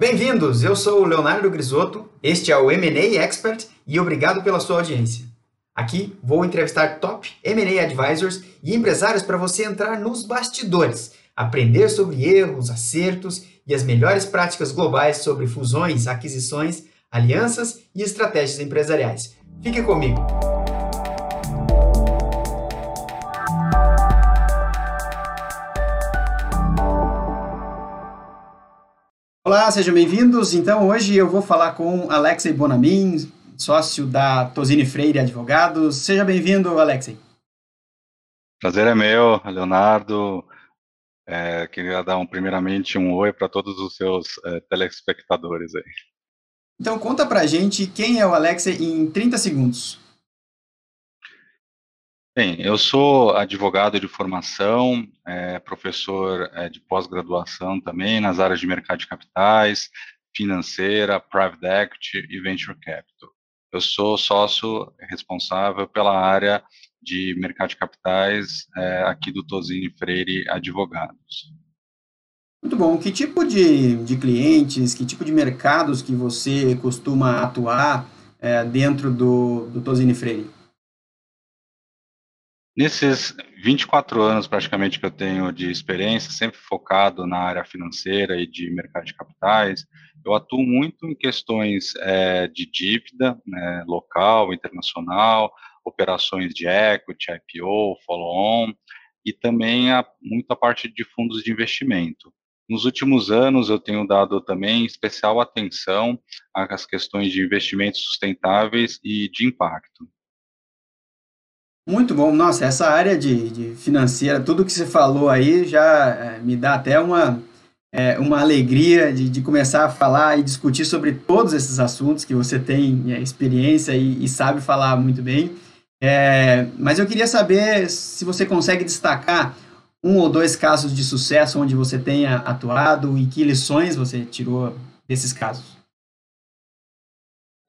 Bem-vindos, eu sou o Leonardo Grisotto, este é o M&A Expert e obrigado pela sua audiência. Aqui vou entrevistar top M&A advisors e empresários para você entrar nos bastidores, aprender sobre erros, acertos e as melhores práticas globais sobre fusões, aquisições, alianças e estratégias empresariais. Fique comigo! Olá, sejam bem-vindos. Então, hoje eu vou falar com Alexei Bonamin, sócio da Tosini Freire Advogados. Seja bem-vindo, Alexei. Prazer é meu, Leonardo. É, queria dar um, primeiramente um oi para todos os seus é, telespectadores aí. Então, conta pra gente quem é o Alexei em 30 segundos. Bem, eu sou advogado de formação, é, professor é, de pós-graduação também nas áreas de mercado de capitais, financeira, private equity e venture capital. Eu sou sócio responsável pela área de mercado de capitais é, aqui do Tosini Freire Advogados. Muito bom. Que tipo de, de clientes, que tipo de mercados que você costuma atuar é, dentro do, do Tosini Freire? Nesses 24 anos praticamente que eu tenho de experiência, sempre focado na área financeira e de mercado de capitais, eu atuo muito em questões é, de dívida né, local, internacional, operações de equity, IPO, follow-on, e também a, muita parte de fundos de investimento. Nos últimos anos, eu tenho dado também especial atenção às questões de investimentos sustentáveis e de impacto. Muito bom. Nossa, essa área de, de financeira, tudo que você falou aí já é, me dá até uma, é, uma alegria de, de, começar a falar e discutir sobre todos esses assuntos que você tem é, experiência e, e, sabe falar muito bem. É, mas eu queria saber se você consegue destacar um ou dois casos de sucesso onde você tenha atuado e que lições você tirou desses casos.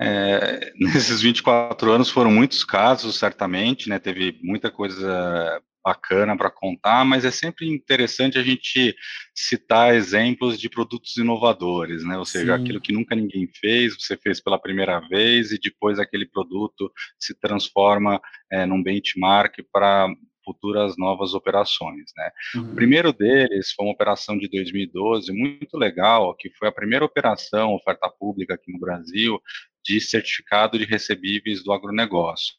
É, nesses 24 anos foram muitos casos, certamente, né? Teve muita coisa bacana para contar, mas é sempre interessante a gente citar exemplos de produtos inovadores, né? Ou seja, Sim. aquilo que nunca ninguém fez, você fez pela primeira vez e depois aquele produto se transforma é, num benchmark para futuras novas operações, né? Uhum. O primeiro deles foi uma operação de 2012 muito legal, que foi a primeira operação oferta pública aqui no Brasil de certificado de recebíveis do agronegócio.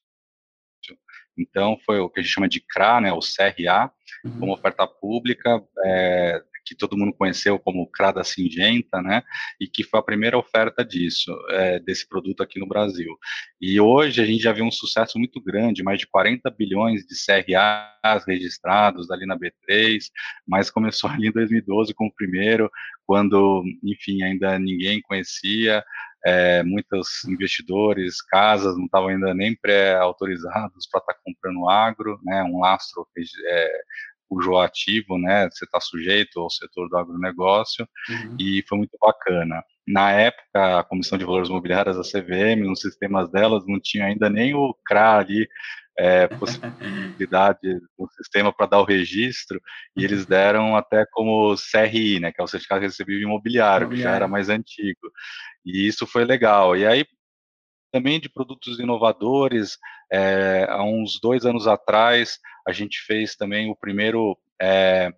Então, foi o que a gente chama de CRA, né, o CRA, uhum. como oferta pública, é, que todo mundo conheceu como CRA da Singenta, né, e que foi a primeira oferta disso, é, desse produto aqui no Brasil. E hoje a gente já vê um sucesso muito grande, mais de 40 bilhões de CRAs registrados ali na B3, mas começou ali em 2012 com o primeiro, quando, enfim, ainda ninguém conhecia, é, muitos investidores, casas não estavam ainda nem pré-autorizados para estar tá comprando agro, né, um lastro é, cujo ativo, né, você está sujeito ao setor do agronegócio, uhum. e foi muito bacana. Na época, a Comissão de Valores Imobiliários, a CVM, nos sistemas delas, não tinha ainda nem o CRA ali, é, possibilidade do sistema para dar o registro, e eles deram até como CRI, né, que é o Certificado Recebível Imobiliário, Imobiliário, que já era mais antigo. E isso foi legal. E aí, também de produtos inovadores, é, há uns dois anos atrás, a gente fez também o primeiro, é,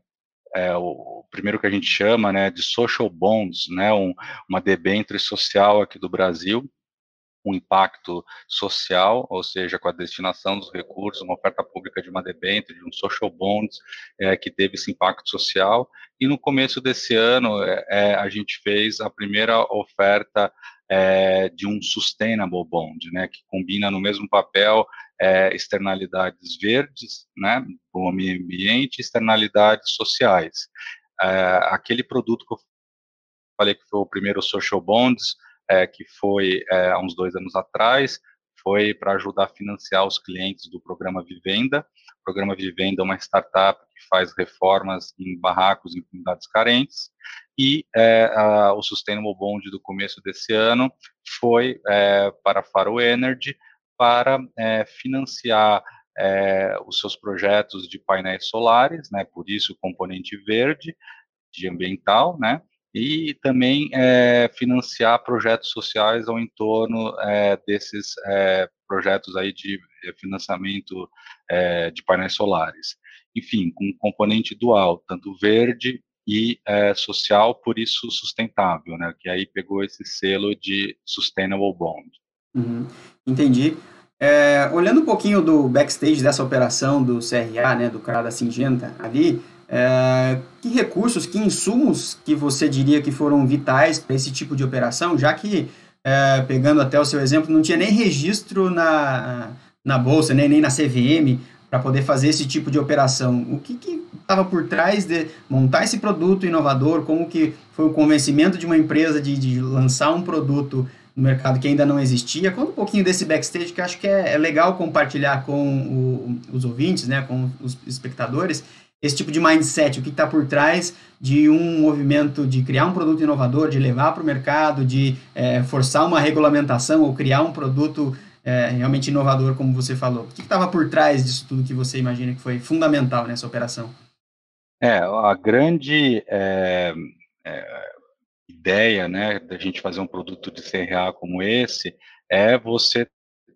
é, o primeiro que a gente chama, né, de social bonds, né, um, uma debênture social aqui do Brasil, um impacto social, ou seja, com a destinação dos recursos, uma oferta pública de uma debênture, de um social bonds, é, que teve esse impacto social. E no começo desse ano, é, é a gente fez a primeira oferta é, de um sustainable bond, né, que combina no mesmo papel é, externalidades verdes, né, do meio ambiente, externalidades sociais. É, aquele produto que eu falei que foi o primeiro social bonds, é, que foi é, há uns dois anos atrás, foi para ajudar a financiar os clientes do programa Vivenda. O programa Vivenda é uma startup que faz reformas em barracos em comunidades carentes. E é, a, o Sustainable Bond do começo desse ano foi é, para a Faro Energy para é, financiar é, os seus projetos de painéis solares, né, por isso o componente verde de ambiental, né, e também é, financiar projetos sociais ao entorno é, desses é, projetos aí de financiamento de painéis solares. Enfim, com um componente dual, tanto verde e social, por isso sustentável, né? Que aí pegou esse selo de Sustainable Bond. Uhum, entendi. Olhando um pouquinho do backstage dessa operação do CRA, né, do cara da Singenta ali, é, que recursos, que insumos que você diria que foram vitais para esse tipo de operação, já que, é, pegando até o seu exemplo, não tinha nem registro na, na Bolsa, né, nem na CVM, para poder fazer esse tipo de operação. O que estava por trás de montar esse produto inovador? Como que foi o convencimento de uma empresa de, de lançar um produto no mercado que ainda não existia? Conta um pouquinho desse backstage que acho que é, é legal compartilhar com o, os ouvintes, né, com os espectadores, esse tipo de mindset, o que está por trás de um movimento de criar um produto inovador, de levar para o mercado, de é, forçar uma regulamentação ou criar um produto é, realmente inovador, como você falou. O que estava por trás disso tudo que você imagina que foi fundamental nessa operação? É, a grande é, ideia, né, da gente fazer um produto de CRA como esse, é você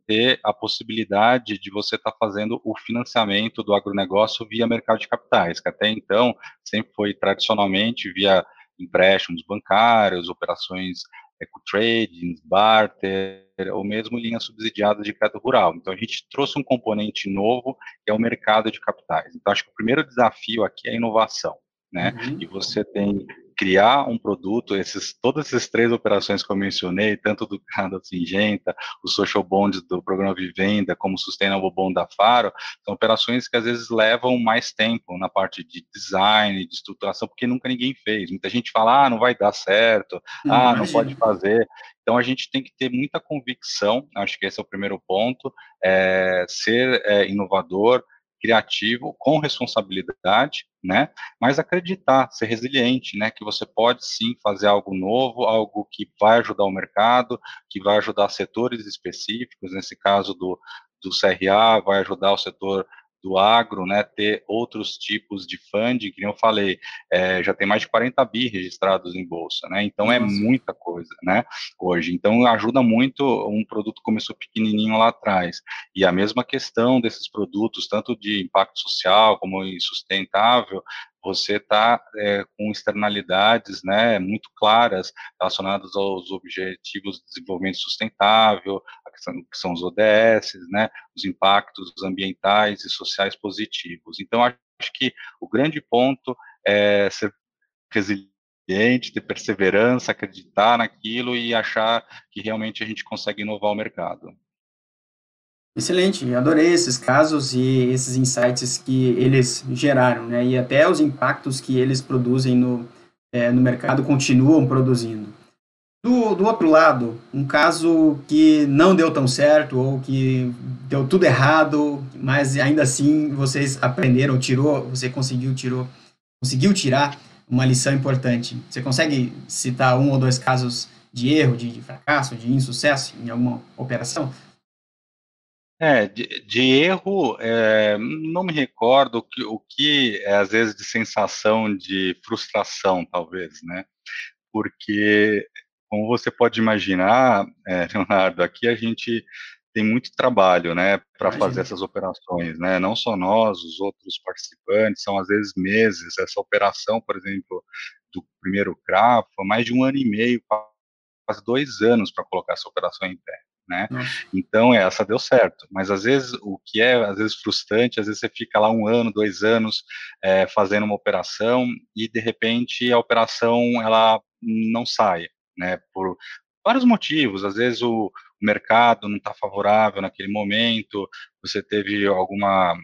ter a possibilidade de você estar tá fazendo o financiamento do agronegócio via mercado de capitais, que até então sempre foi tradicionalmente via empréstimos bancários, operações eco-trading, barter, ou mesmo linhas subsidiadas de crédito rural. Então, a gente trouxe um componente novo, que é o mercado de capitais. Então, acho que o primeiro desafio aqui é a inovação, né? Uhum. E você tem criar um produto, esses, todas essas três operações que eu mencionei, tanto do Canada Singenta, o Social Bond do programa Vivenda, como o Sustainable Bond da Faro, são operações que às vezes levam mais tempo na parte de design, de estruturação, porque nunca ninguém fez. Muita gente fala, ah, não vai dar certo, não ah, imagina. não pode fazer. Então a gente tem que ter muita convicção, acho que esse é o primeiro ponto, é, ser é, inovador, criativo, com responsabilidade, né? Mas acreditar, ser resiliente, né? Que você pode sim fazer algo novo, algo que vai ajudar o mercado, que vai ajudar setores específicos, nesse caso do, do CRA, vai ajudar o setor do agro, né, ter outros tipos de funding, que eu falei, é, já tem mais de 40 bi registrados em bolsa, né, então é Nossa. muita coisa, né, hoje, então ajuda muito, um produto começou pequenininho lá atrás, e a mesma questão desses produtos, tanto de impacto social como sustentável, você está é, com externalidades né, muito claras relacionadas aos objetivos de desenvolvimento sustentável, que são os ODS, né, os impactos ambientais e sociais positivos. Então, acho que o grande ponto é ser resiliente, ter perseverança, acreditar naquilo e achar que realmente a gente consegue inovar o mercado. Excelente, adorei esses casos e esses insights que eles geraram, né? E até os impactos que eles produzem no, é, no mercado continuam produzindo. Do, do outro lado, um caso que não deu tão certo ou que deu tudo errado, mas ainda assim vocês aprenderam, tirou, você conseguiu tirou, conseguiu tirar uma lição importante. Você consegue citar um ou dois casos de erro, de, de fracasso, de insucesso em alguma operação? É, de, de erro, é, não me recordo o que, o que é, às vezes, de sensação de frustração, talvez, né? Porque, como você pode imaginar, é, Leonardo, aqui a gente tem muito trabalho, né, para fazer essas operações, né? Não só nós, os outros participantes, são às vezes meses. Essa operação, por exemplo, do primeiro CRA, foi mais de um ano e meio, quase dois anos para colocar essa operação em pé né? Então essa deu certo, mas às vezes o que é às vezes frustrante, às vezes você fica lá um ano, dois anos é, fazendo uma operação e de repente a operação ela não sai, né? Por vários motivos, às vezes o, mercado não está favorável naquele momento, você teve alguma,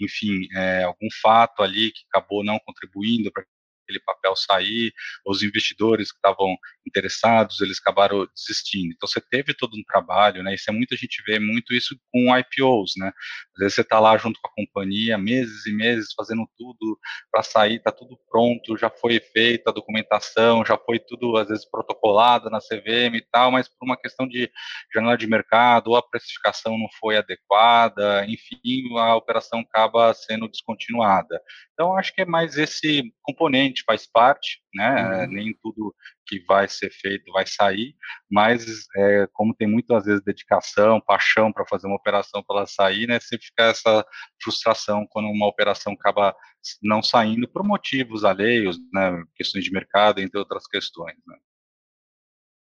enfim, é, algum fato ali que acabou não contribuindo para aquele papel sair, os investidores que estavam interessados, eles acabaram desistindo. Então você teve todo um trabalho, né? Isso é muito a gente vê muito isso com IPOs, né? Às vezes você está lá junto com a companhia, meses e meses fazendo tudo para sair, está tudo pronto, já foi feita a documentação, já foi tudo às vezes protocolado na CVM e tal, mas por uma questão de janela de mercado, ou a precificação não foi adequada, enfim, a operação acaba sendo descontinuada. Então acho que é mais esse componente obviamente faz parte, né? Uhum. Nem tudo que vai ser feito vai sair, mas é, como tem muitas vezes dedicação, paixão para fazer uma operação para ela sair, né? Sempre fica essa frustração quando uma operação acaba não saindo por motivos alheios, né? Questões de mercado, entre outras questões. Né?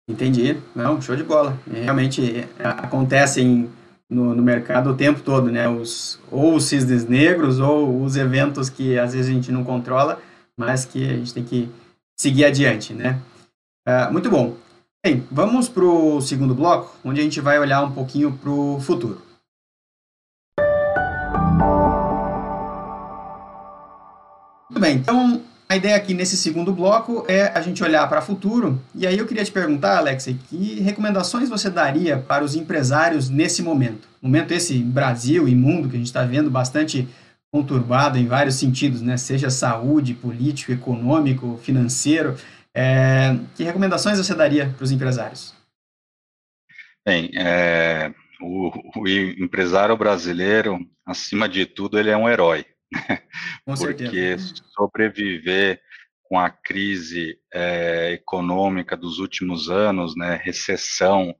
Entendi. Não, show de bola. Realmente é, acontecem no, no, mercado o tempo todo, né? Os, ou os cisnes negros ou os eventos que às vezes a gente não controla, mas que a gente tem que seguir adiante, né? Uh, muito bom. Bem, vamos para o segundo bloco, onde a gente vai olhar um pouquinho para o futuro. Muito bem, então a ideia aqui nesse segundo bloco é a gente olhar para o futuro. E aí eu queria te perguntar, Alex, que recomendações você daria para os empresários nesse momento? Momento esse Brasil e mundo que a gente está vendo bastante conturbado em vários sentidos, né? Seja saúde, político, econômico, financeiro. É... Que recomendações você daria para os empresários? Bem, é... o, o empresário brasileiro, acima de tudo, ele é um herói com porque sobreviver com a crise é, econômica dos últimos anos, né, recessão,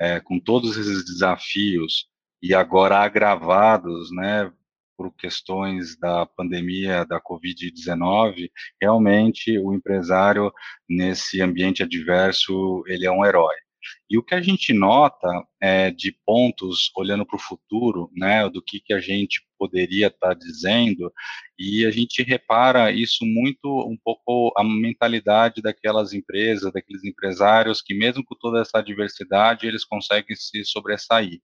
é, com todos esses desafios e agora agravados, né, por questões da pandemia da Covid-19, realmente o empresário nesse ambiente adverso ele é um herói. E o que a gente nota é, de pontos, olhando para o futuro, né, do que, que a gente poderia estar tá dizendo, e a gente repara isso muito, um pouco, a mentalidade daquelas empresas, daqueles empresários, que mesmo com toda essa diversidade, eles conseguem se sobressair.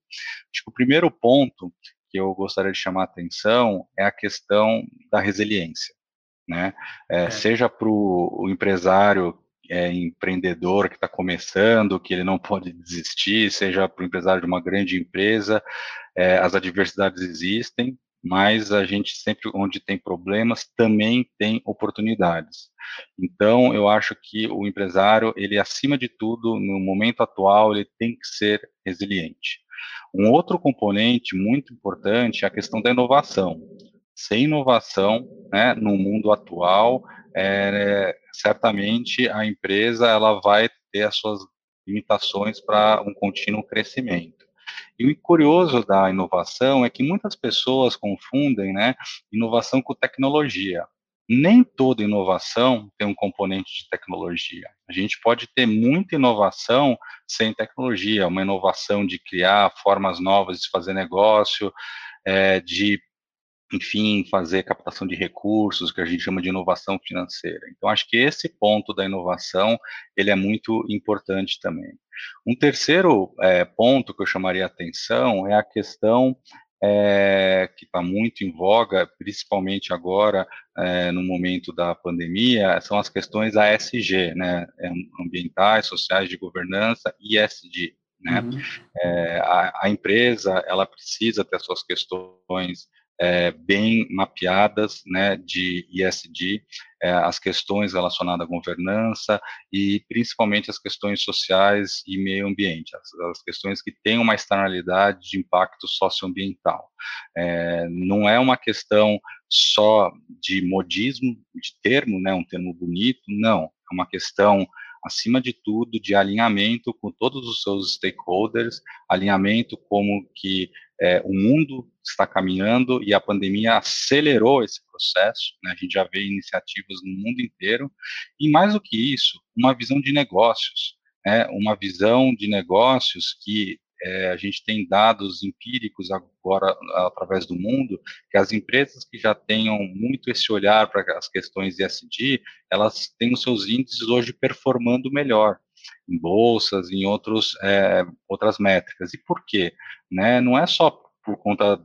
Acho que o primeiro ponto que eu gostaria de chamar a atenção é a questão da resiliência. Né? É, é. Seja para o empresário é, empreendedor que está começando, que ele não pode desistir, seja para o empresário de uma grande empresa, é, as adversidades existem, mas a gente sempre, onde tem problemas, também tem oportunidades. Então, eu acho que o empresário, ele acima de tudo, no momento atual, ele tem que ser resiliente. Um outro componente muito importante é a questão da inovação. Sem inovação, né, no mundo atual, é, certamente a empresa ela vai ter as suas limitações para um contínuo crescimento. E o curioso da inovação é que muitas pessoas confundem né, inovação com tecnologia. Nem toda inovação tem um componente de tecnologia. A gente pode ter muita inovação sem tecnologia, uma inovação de criar formas novas de fazer negócio, é, de enfim, fazer captação de recursos, que a gente chama de inovação financeira. Então, acho que esse ponto da inovação, ele é muito importante também. Um terceiro é, ponto que eu chamaria a atenção é a questão é, que está muito em voga, principalmente agora, é, no momento da pandemia, são as questões ASG, né, é, ambientais, sociais, de governança, e ESG, né? Uhum. É, a, a, empresa, ela precisa ter suas questões é, bem mapeadas né, de ISD, é, as questões relacionadas à governança e principalmente as questões sociais e meio ambiente, as, as questões que têm uma externalidade de impacto socioambiental. É, não é uma questão só de modismo, de termo, né, um termo bonito, não, é uma questão acima de tudo, de alinhamento com todos os seus stakeholders, alinhamento como que é, o mundo está caminhando e a pandemia acelerou esse processo, né? a gente já vê iniciativas no mundo inteiro, e mais do que isso, uma visão de negócios, né? uma visão de negócios que é, a gente tem dados empíricos agora através do mundo, que as empresas que já tenham muito esse olhar para as questões ESG, elas têm os seus índices hoje performando melhor em bolsas, em outros, é, outras métricas. E por quê? Né? Não é só por conta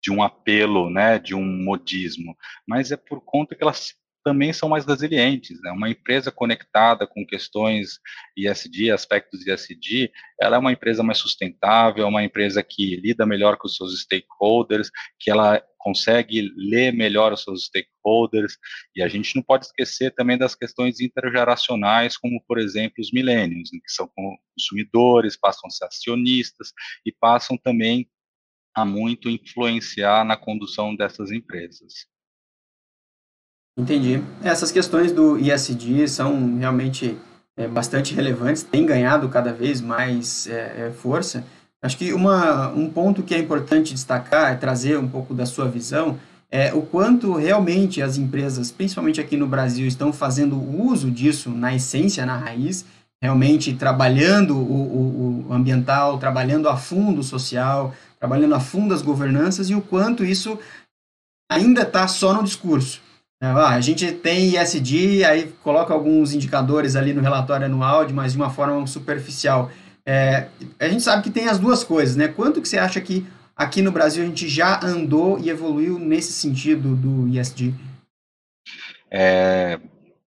de um apelo, né, de um modismo, mas é por conta que elas também são mais resilientes. Né? Uma empresa conectada com questões ISD, aspectos ISD, ela é uma empresa mais sustentável, é uma empresa que lida melhor com os seus stakeholders, que ela consegue ler melhor os seus stakeholders, e a gente não pode esquecer também das questões intergeracionais, como, por exemplo, os milênios, né, que são consumidores, passam a ser acionistas, e passam também a muito influenciar na condução dessas empresas. Entendi. Essas questões do ISD são realmente é, bastante relevantes, têm ganhado cada vez mais é, é, força. Acho que uma, um ponto que é importante destacar, é trazer um pouco da sua visão, é o quanto realmente as empresas, principalmente aqui no Brasil, estão fazendo uso disso na essência, na raiz, realmente trabalhando o, o, o ambiental, trabalhando a fundo o social, trabalhando a fundo as governanças e o quanto isso ainda está só no discurso. É, ah, a gente tem ISD, aí coloca alguns indicadores ali no relatório anual, mas de uma forma superficial. É, a gente sabe que tem as duas coisas, né? Quanto que você acha que aqui no Brasil a gente já andou e evoluiu nesse sentido do ISD? É,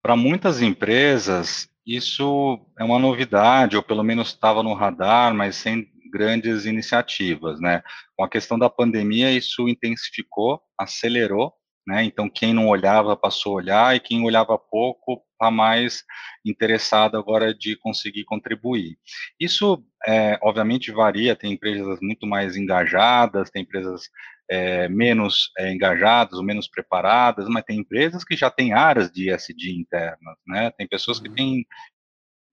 Para muitas empresas, isso é uma novidade, ou pelo menos estava no radar, mas sem grandes iniciativas, né? Com a questão da pandemia, isso intensificou, acelerou, né? Então, quem não olhava passou a olhar e quem olhava pouco está mais interessado agora de conseguir contribuir. Isso, é, obviamente, varia. Tem empresas muito mais engajadas, tem empresas é, menos é, engajadas ou menos preparadas, mas tem empresas que já têm áreas de ESG internas, né? Tem pessoas que uhum. têm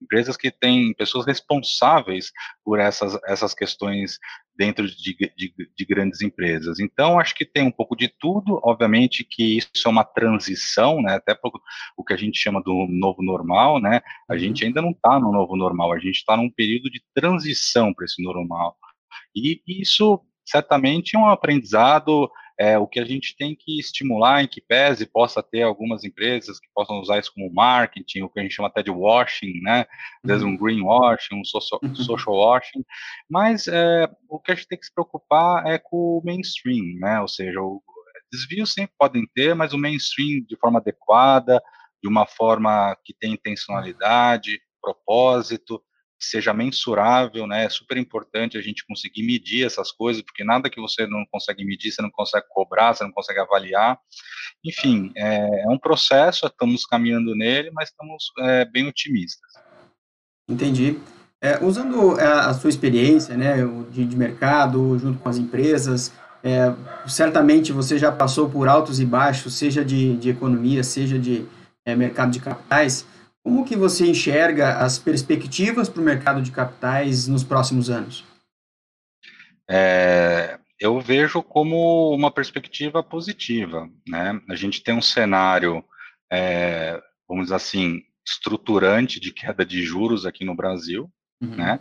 empresas que têm pessoas responsáveis por essas, essas questões dentro de, de, de, grandes empresas. Então, acho que tem um pouco de tudo, obviamente que isso é uma transição, né, até o que a gente chama do novo normal, né, a gente uhum. ainda não está no novo normal, a gente está num período de transição para esse normal. E isso, certamente, é um aprendizado é, o que a gente tem que estimular em que pese possa ter algumas empresas que possam usar isso como marketing, o que a gente chama até de washing, né? Às vezes um uhum. greenwashing, um social, uhum. social washing, mas é, o que a gente tem que se preocupar é com o mainstream, né? Ou seja, o, desvios sempre podem ter, mas o mainstream de forma adequada, de uma forma que tem intencionalidade, propósito, seja mensurável, né? É super importante a gente conseguir medir essas coisas, porque nada que você não consegue medir, você não consegue cobrar, você não consegue avaliar. Enfim, é, é um processo, estamos caminhando nele, mas estamos é, bem otimistas. Entendi. É, usando é, a, sua experiência, né, de, de mercado, junto com as empresas, é, certamente você já passou por altos e baixos, seja de, de economia, seja de é, mercado de capitais. Como que você enxerga as perspectivas para o mercado de capitais nos próximos anos? É, eu vejo como uma perspectiva positiva. Né? A gente tem um cenário, é, vamos dizer assim, estruturante de queda de juros aqui no Brasil, uhum. né?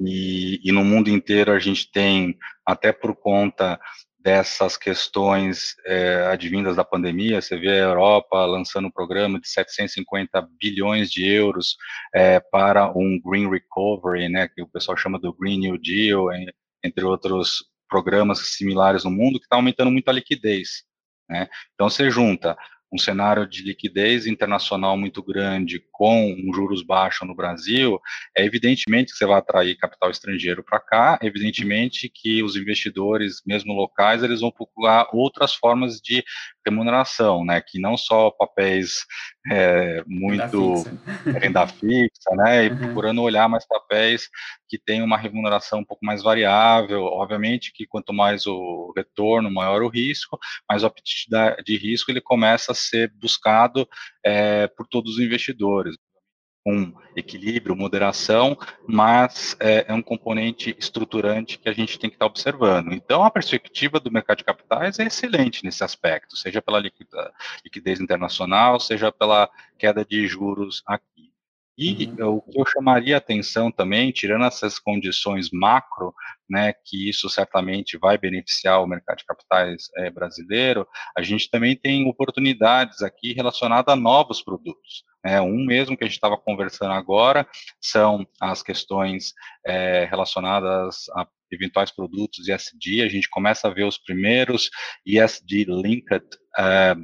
E, e, no mundo inteiro a gente tem, até por conta dessas questões é, advindas da pandemia, você vê a Europa lançando um programa de 750 bilhões de euros é, para um Green Recovery, né, que o pessoal chama do Green New Deal, entre outros programas similares no mundo, que está aumentando muito a liquidez. Né? Então, você junta um cenário de liquidez internacional muito grande com juros baixos no Brasil, é evidentemente que você vai atrair capital estrangeiro para cá, evidentemente que os investidores, mesmo locais, eles vão procurar outras formas de remuneração, né, que não só papéis é, muito renda fixa. renda fixa, né, e uhum. procurando olhar mais papéis que têm uma remuneração um pouco mais variável, obviamente que quanto mais o retorno, maior o risco, mas o apetite de risco ele começa a ser buscado é, por todos os investidores com equilíbrio, moderação, mas é, é, um componente estruturante que a gente tem que estar observando. Então, a perspectiva do mercado de capitais é excelente nesse aspecto, seja pela liquidez internacional, seja pela queda de juros aqui. E uhum. o que eu chamaria atenção também, tirando essas condições macro, né, que isso certamente vai beneficiar o mercado de capitais é, brasileiro, a gente também tem oportunidades aqui relacionadas a novos produtos. É, um mesmo que a gente estava conversando agora são as questões é, relacionadas a eventuais produtos ESG. A gente começa a ver os primeiros ESG linked é,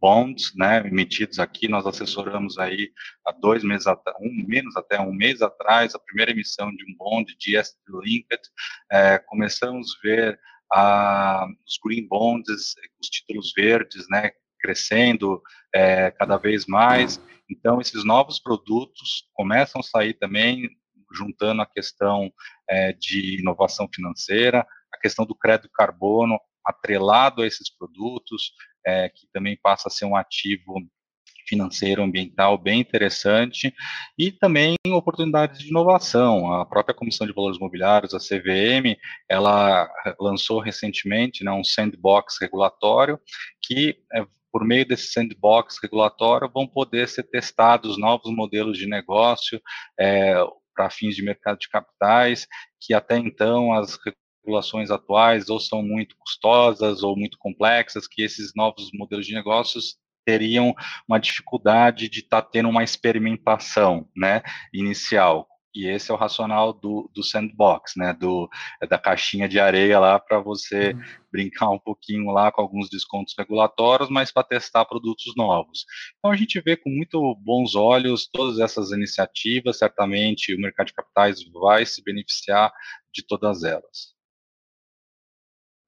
bonds, né, emitidos aqui. Nós assessoramos aí há dois meses, um menos até um mês atrás, a primeira emissão de um bond de ESG linked. É, começamos a ver a, os green bonds, os títulos verdes, né, crescendo é, cada vez mais. Então, esses novos produtos começam a sair também, juntando a questão é, de inovação financeira, a questão do crédito carbono atrelado a esses produtos, é, que também passa a ser um ativo financeiro, ambiental bem interessante e também oportunidades de inovação. A própria Comissão de Valores Mobiliários, a CVM, ela lançou recentemente né, um sandbox regulatório que é, por meio desse sandbox regulatório, vão poder ser testados novos modelos de negócio é, para fins de mercado de capitais, que até então as regulações atuais ou são muito custosas ou muito complexas, que esses novos modelos de negócios teriam uma dificuldade de estar tá tendo uma experimentação, né, inicial. E esse é o racional do, do sandbox, né, do, da caixinha de areia lá para você uhum. brincar um pouquinho lá com alguns descontos regulatórios, mas para testar produtos novos. Então a gente vê com muito bons olhos todas essas iniciativas, certamente o mercado de capitais vai se beneficiar de todas elas.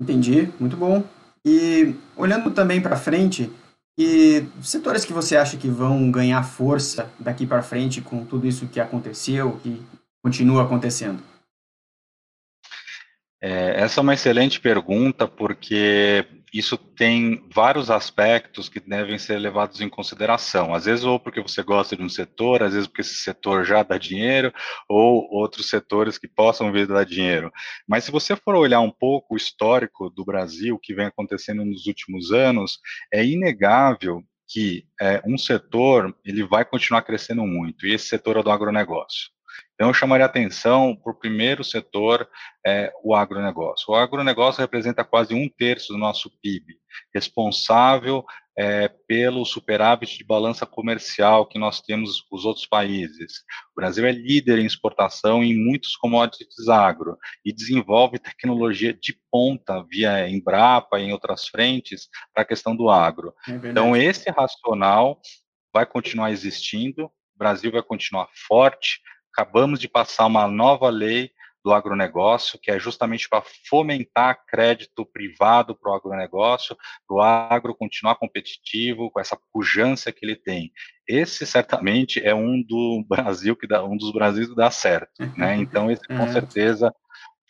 Entendi, muito bom. E olhando também para frente, e setores que você acha que vão ganhar força daqui para frente com tudo isso que aconteceu, que continua acontecendo? É, essa é uma excelente pergunta, porque isso tem vários aspectos que devem ser levados em consideração. Às vezes, ou porque você gosta de um setor, às vezes porque esse setor já dá dinheiro, ou outros setores que possam vir dar dinheiro. Mas se você for olhar um pouco o histórico do Brasil, que vem acontecendo nos últimos anos, é inegável que é, um setor ele vai continuar crescendo muito, e esse setor é do agronegócio. Então, eu chamaria atenção para o primeiro setor, é, o agronegócio. O agronegócio representa quase um terço do nosso PIB, responsável é, pelo superávit de balança comercial que nós temos com os outros países. O Brasil é líder em exportação em muitos commodities agro e desenvolve tecnologia de ponta via Embrapa e em outras frentes para a questão do agro. É então, esse racional vai continuar existindo, o Brasil vai continuar forte, acabamos de passar uma nova lei do agronegócio, que é justamente para fomentar crédito privado para o agronegócio, para o agro continuar competitivo com essa pujança que ele tem. Esse certamente é um do Brasil que dá um dos Brasis que dá certo, né? Então esse com é. certeza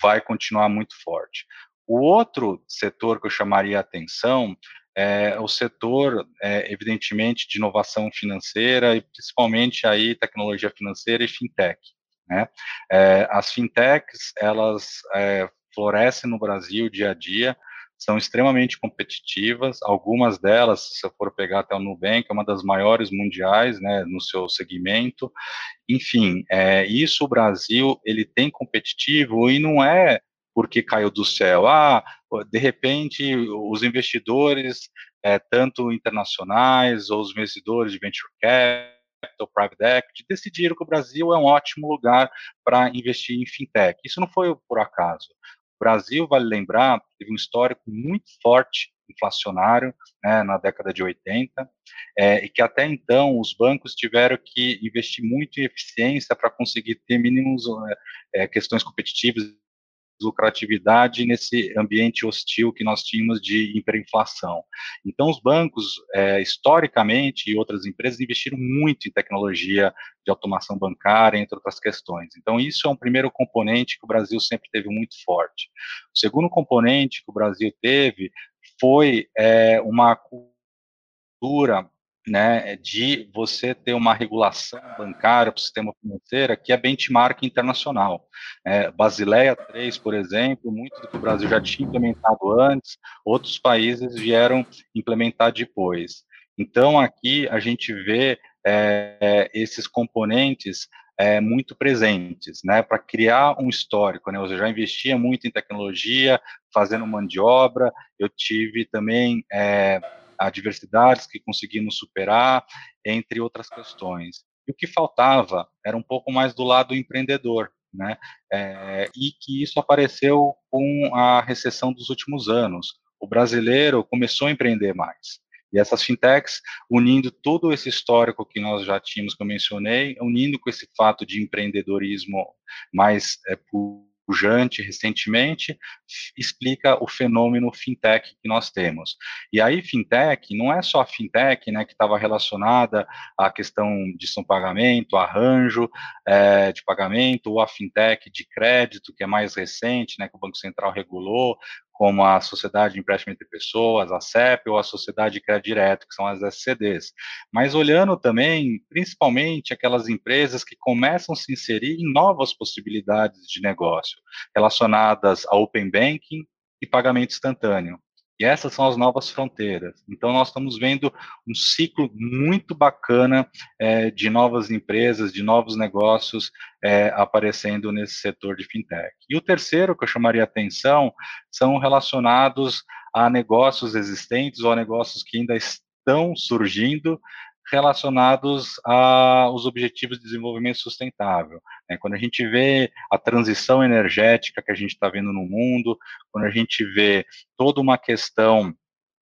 vai continuar muito forte. O outro setor que eu chamaria a atenção é, o setor, é, evidentemente, de inovação financeira e principalmente aí tecnologia financeira e fintech. Né? É, as fintechs, elas florescem no Brasil dia a dia, são extremamente competitivas, algumas delas, se você for pegar até o Nubank, é uma das maiores mundiais, né, no seu segmento, enfim, isso o Brasil, ele tem competitivo e não é porque caiu do céu. Ah, de repente, os investidores, é, tanto internacionais ou os investidores de venture capital, private equity, decidiram que o Brasil é um ótimo lugar para investir em fintech. Isso não foi por acaso. O Brasil, vale lembrar, teve um histórico muito forte inflacionário né, na década de 80, é, e que até então os bancos tiveram que investir muito em eficiência para conseguir ter mínimos é, questões competitivas lucratividade nesse ambiente hostil que nós tínhamos de hiperinflação. Então, os bancos, é, historicamente, e outras empresas investiram muito em tecnologia de automação bancária, entre outras questões. Então, isso é um primeiro componente que o Brasil sempre teve muito forte. O segundo componente que o Brasil teve foi é, uma cultura né, de você ter uma regulação bancária para o sistema financeiro que é benchmark internacional. É, Basileia 3, por exemplo, muito do que o Brasil já tinha implementado antes, outros países vieram implementar depois. Então, aqui a gente vê é, esses componentes é, muito presentes, né, para criar um histórico, né, eu já investia muito em tecnologia, fazendo mão de obra, eu tive também é, adversidades que conseguimos superar, entre outras questões. E o que faltava era um pouco mais do lado empreendedor, né? É, e que isso apareceu com a recessão dos últimos anos. O brasileiro começou a empreender mais. E essas fintechs, unindo todo esse histórico que nós já tínhamos, que eu mencionei, unindo com esse fato de empreendedorismo mais é, pujante recentemente, explica o fenômeno fintech que nós temos. E aí, fintech, não é só a fintech né, que estava relacionada à questão de São Pagamento, arranjo é, de pagamento, ou a fintech de crédito, que é mais recente, né, que o Banco Central regulou, como a Sociedade de Empréstimo entre Pessoas, a CEP, ou a Sociedade de Crédito Direto, que são as SCDs. Mas olhando também, principalmente, aquelas empresas que começam a se inserir em novas possibilidades de negócio, relacionadas ao Open Banking e pagamento instantâneo. E essas são as novas fronteiras. Então, nós estamos vendo um ciclo muito bacana é, de novas empresas, de novos negócios é, aparecendo nesse setor de fintech. E o terceiro que eu chamaria atenção são relacionados a negócios existentes ou a negócios que ainda estão surgindo, relacionados aos objetivos de desenvolvimento sustentável. Né? Quando a gente vê a transição energética que a gente está vendo no mundo, quando a gente vê toda uma questão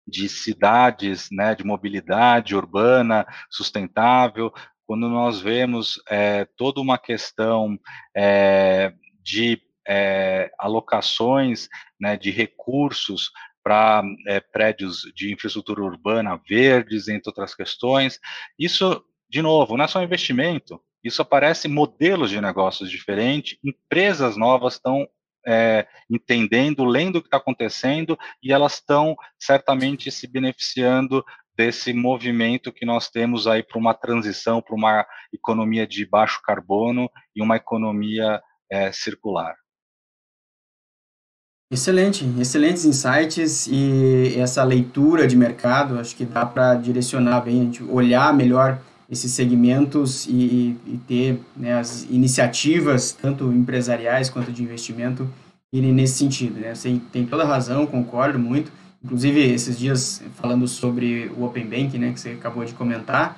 de cidades, né, de mobilidade urbana sustentável, quando nós vemos é, toda uma questão é, de é, alocações né, de recursos para é, prédios de infraestrutura urbana verdes, entre outras questões. Isso, de novo, não é só investimento, isso aparece modelos de negócios diferentes, empresas novas estão é, entendendo, lendo o que está acontecendo, e elas estão certamente se beneficiando desse movimento que nós temos aí para uma transição para uma economia de baixo carbono e uma economia é, circular. Excelente, excelentes insights e essa leitura de mercado, acho que dá para direcionar bem, a gente olhar melhor esses segmentos e, e ter né, as iniciativas, tanto empresariais quanto de investimento, irem nesse sentido. Né? Você tem toda a razão, concordo muito. Inclusive, esses dias, falando sobre o Open Bank, né, que você acabou de comentar,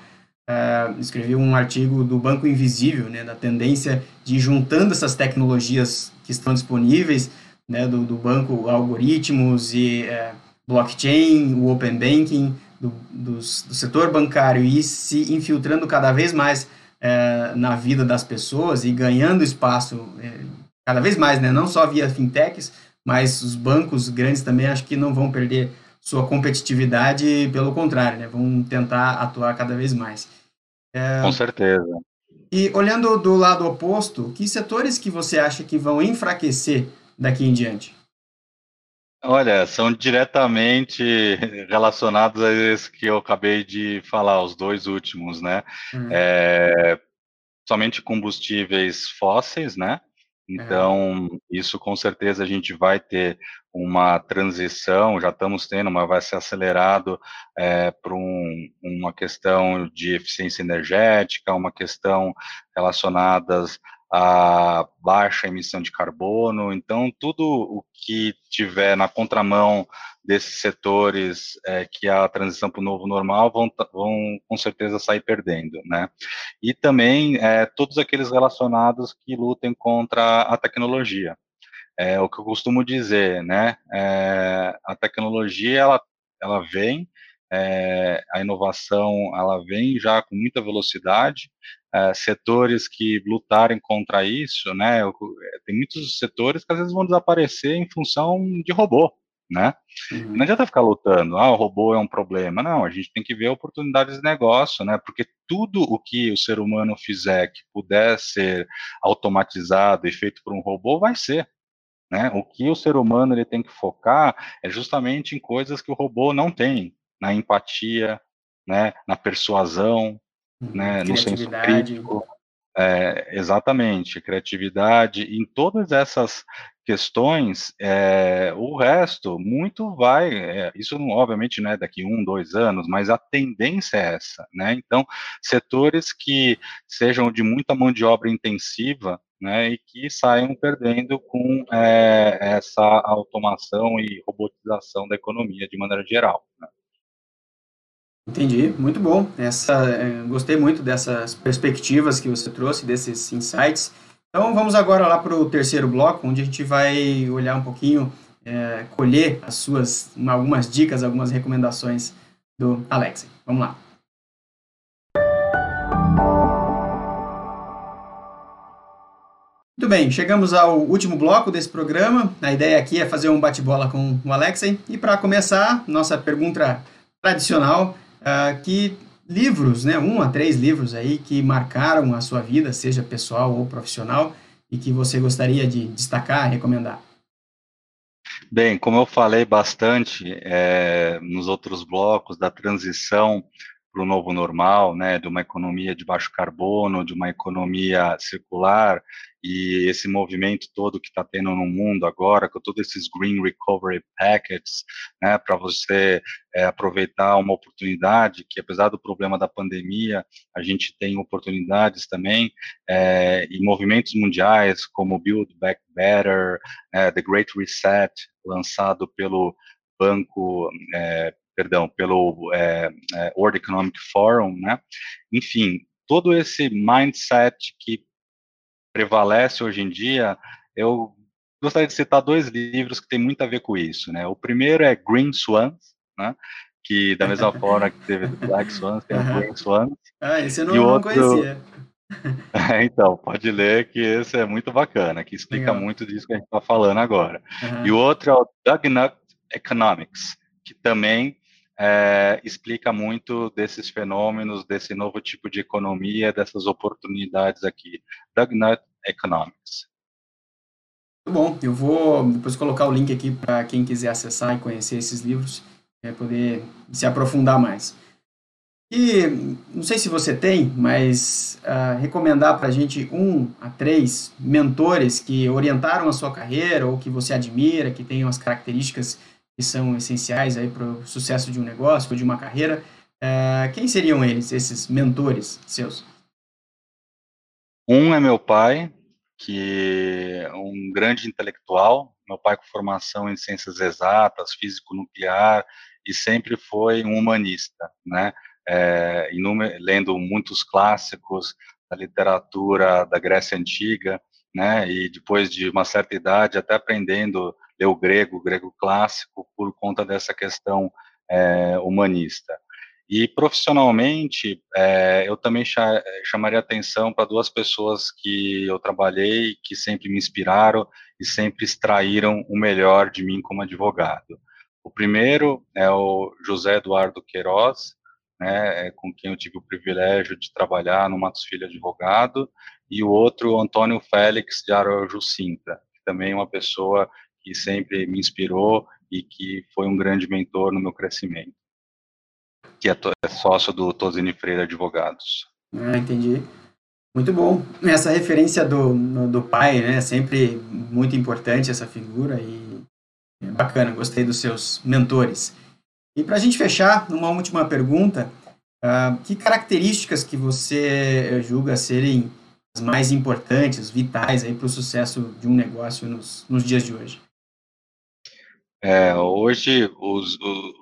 uh, escrevi um artigo do Banco Invisível, né, da tendência de ir juntando essas tecnologias que estão disponíveis, né, do, do banco, algoritmos e é, blockchain, o open banking, do, do, do, setor bancário e se infiltrando cada vez mais é, na vida das pessoas e ganhando espaço é, cada vez mais, né, não só via fintechs, mas os bancos grandes também acho que não vão perder sua competitividade, pelo contrário, né, vão tentar atuar cada vez mais. É, Com certeza. E olhando do lado oposto, que setores que você acha que vão enfraquecer daqui em diante? Olha, são diretamente relacionados a esse que eu acabei de falar, os dois últimos, né? Uhum. É, somente combustíveis fósseis, né? Então, uhum. isso com certeza a gente vai ter uma transição, já estamos tendo, mas vai ser acelerado é, para um, uma questão de eficiência energética, uma questão relacionadas a baixa emissão de carbono, então tudo o que tiver na contramão desses setores é, que a transição para o novo normal vão, vão com certeza sair perdendo, né? E também é, todos aqueles relacionados que lutem contra a tecnologia. É o que eu costumo dizer, né? É, a tecnologia ela, ela vem, é, a inovação ela vem já com muita velocidade, é, setores que lutarem contra isso, né? Tem muitos setores que às vezes vão desaparecer em função de robô, né? Uhum. Não adianta ficar lutando, ah, o robô é um problema. Não, a gente tem que ver oportunidades de negócio, né? Porque tudo o que o ser humano fizer que puder ser automatizado e feito por um robô, vai ser. Né? O que o ser humano ele tem que focar é justamente em coisas que o robô não tem, na empatia, né, na persuasão, uhum. né, no senso crítico. É, exatamente, criatividade, em todas essas questões, é, o resto, muito vai, é, isso obviamente não é daqui um, dois anos, mas a tendência é essa, né, então, setores que sejam de muita mão de obra intensiva, né, e que saiam perdendo com é, essa automação e robotização da economia de maneira geral. Né. Entendi, muito bom. Essa, é, gostei muito dessas perspectivas que você trouxe, desses insights. Então vamos agora lá para o terceiro bloco, onde a gente vai olhar um pouquinho, é, colher as suas algumas dicas, algumas recomendações do Alex. Vamos lá. Muito bem, chegamos ao último bloco desse programa. A ideia aqui é fazer um bate-bola com o Alexei. E para começar, nossa pergunta tradicional uh, que livros, né, um a três livros aí que marcaram a sua vida, seja pessoal ou profissional, e que você gostaria de destacar, recomendar? Bem, como eu falei bastante é, nos outros blocos da transição para o novo normal, né, de uma economia de baixo carbono, de uma economia circular, e esse movimento todo que está tendo no mundo agora, com todos esses Green Recovery Packets, né, para você é, aproveitar uma oportunidade, que apesar do problema da pandemia, a gente tem oportunidades também, é, e movimentos mundiais como Build Back Better, é, The Great Reset, lançado pelo Banco é, perdão, pelo é, é, World Economic Forum, né? Enfim, todo esse mindset que prevalece hoje em dia, eu gostaria de citar dois livros que têm muito a ver com isso, né? O primeiro é Green Swans, né? Que da mesma forma que teve Black Swans, tem o Green Swans. Ah, esse eu não, e não outro... conhecia. então, pode ler que esse é muito bacana, que explica Legal. muito disso que a gente está falando agora. Uhum. E o outro é o Doug Nutt Economics, que também é, explica muito desses fenômenos, desse novo tipo de economia, dessas oportunidades aqui. Nutt Economics. Muito bom, eu vou depois colocar o link aqui para quem quiser acessar e conhecer esses livros, é, poder se aprofundar mais. E não sei se você tem, mas uh, recomendar para a gente um a três mentores que orientaram a sua carreira ou que você admira, que tenham as características que são essenciais aí para o sucesso de um negócio ou de uma carreira. É, quem seriam eles, esses mentores seus? Um é meu pai, que é um grande intelectual, meu pai com formação em ciências exatas, físico nuclear, e sempre foi um humanista, né? É, lendo muitos clássicos da literatura da Grécia Antiga, né? E depois de uma certa idade, até aprendendo o grego, grego clássico, por conta dessa questão é, humanista. E profissionalmente, é, eu também chamaria atenção para duas pessoas que eu trabalhei, que sempre me inspiraram e sempre extraíram o melhor de mim como advogado. O primeiro é o José Eduardo Queiroz, né, é com quem eu tive o privilégio de trabalhar no Matos Filho Advogado, e o outro, o Antônio Félix de Araújo Sintra, que também é uma pessoa que sempre me inspirou e que foi um grande mentor no meu crescimento, que é, é sócio do Tosini Freire Advogados. Ah, entendi. Muito bom. Essa referência do, do pai, né, sempre muito importante essa figura e é bacana, gostei dos seus mentores. E para a gente fechar, uma última pergunta, uh, que características que você julga serem as mais importantes, vitais para o sucesso de um negócio nos, nos dias de hoje? É, hoje, os, os,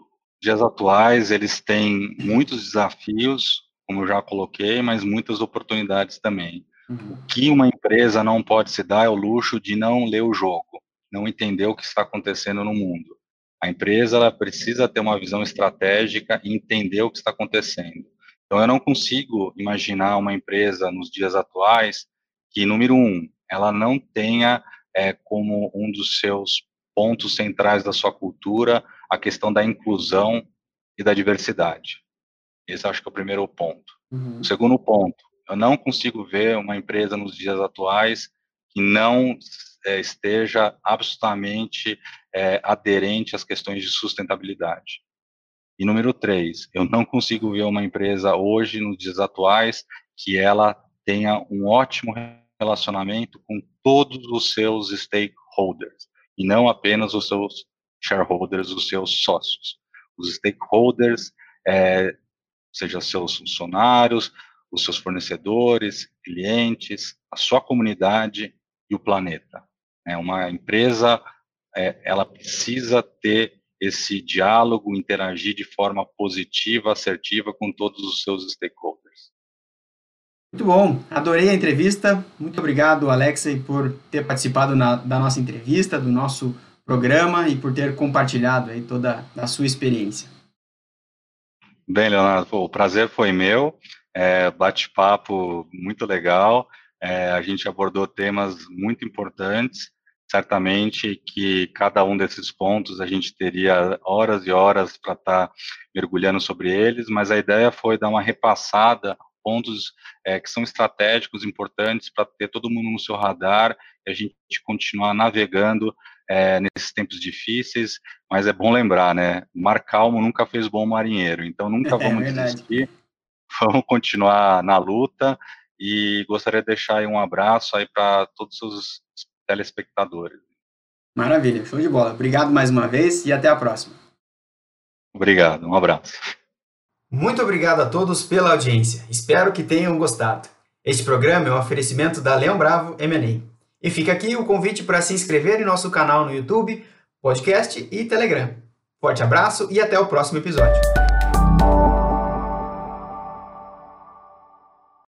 dias atuais, eles têm muitos desafios, como eu já coloquei, mas muitas oportunidades também. Uhum. O que uma empresa não pode se dar é o luxo de não ler o jogo, não entender o que está acontecendo no mundo. A empresa ela precisa ter uma visão estratégica e entender o que está acontecendo. Então, eu não consigo imaginar uma empresa nos dias atuais que, número um, ela não tenha é, como um dos seus pontos centrais da sua cultura a questão da inclusão e da diversidade. Esse acho que é o primeiro ponto. Uhum. O segundo ponto, eu não consigo ver uma empresa nos dias atuais que não é, esteja absolutamente é, aderente às questões de sustentabilidade. E número três, eu não consigo ver uma empresa hoje, nos dias atuais, que ela tenha um ótimo relacionamento com todos os seus stakeholders e não apenas os seus shareholders, os seus sócios. Os stakeholders, é, seja seus funcionários, os seus fornecedores, clientes, a sua comunidade e o planeta. É uma empresa, é, ela precisa ter esse diálogo, interagir de forma positiva, assertiva com todos os seus stakeholders. Muito bom, adorei a entrevista. Muito obrigado, Alexei, por ter participado na, da nossa entrevista, do nosso programa e por ter compartilhado aí toda a sua experiência. Bem, Leonardo, o prazer foi meu. É, Bate-papo muito legal. É, a gente abordou temas muito importantes. Certamente que cada um desses pontos a gente teria horas e horas para estar tá mergulhando sobre eles, mas a ideia foi dar uma repassada pontos é, que são estratégicos, importantes para ter todo mundo no seu radar e a gente continuar navegando é, nesses tempos difíceis, mas é bom lembrar, né? Mar calmo nunca fez bom marinheiro, então nunca é vamos é desistir, vamos continuar na luta e gostaria de deixar um abraço aí para todos os telespectadores. Maravilha, show de bola. Obrigado mais uma vez e até a próxima. Obrigado, um abraço. Muito obrigado a todos pela audiência. Espero que tenham gostado. Este programa é um oferecimento da Leão Bravo M&A. E fica aqui o convite para se inscrever em nosso canal no YouTube, podcast e Telegram. Forte abraço e até o próximo episódio.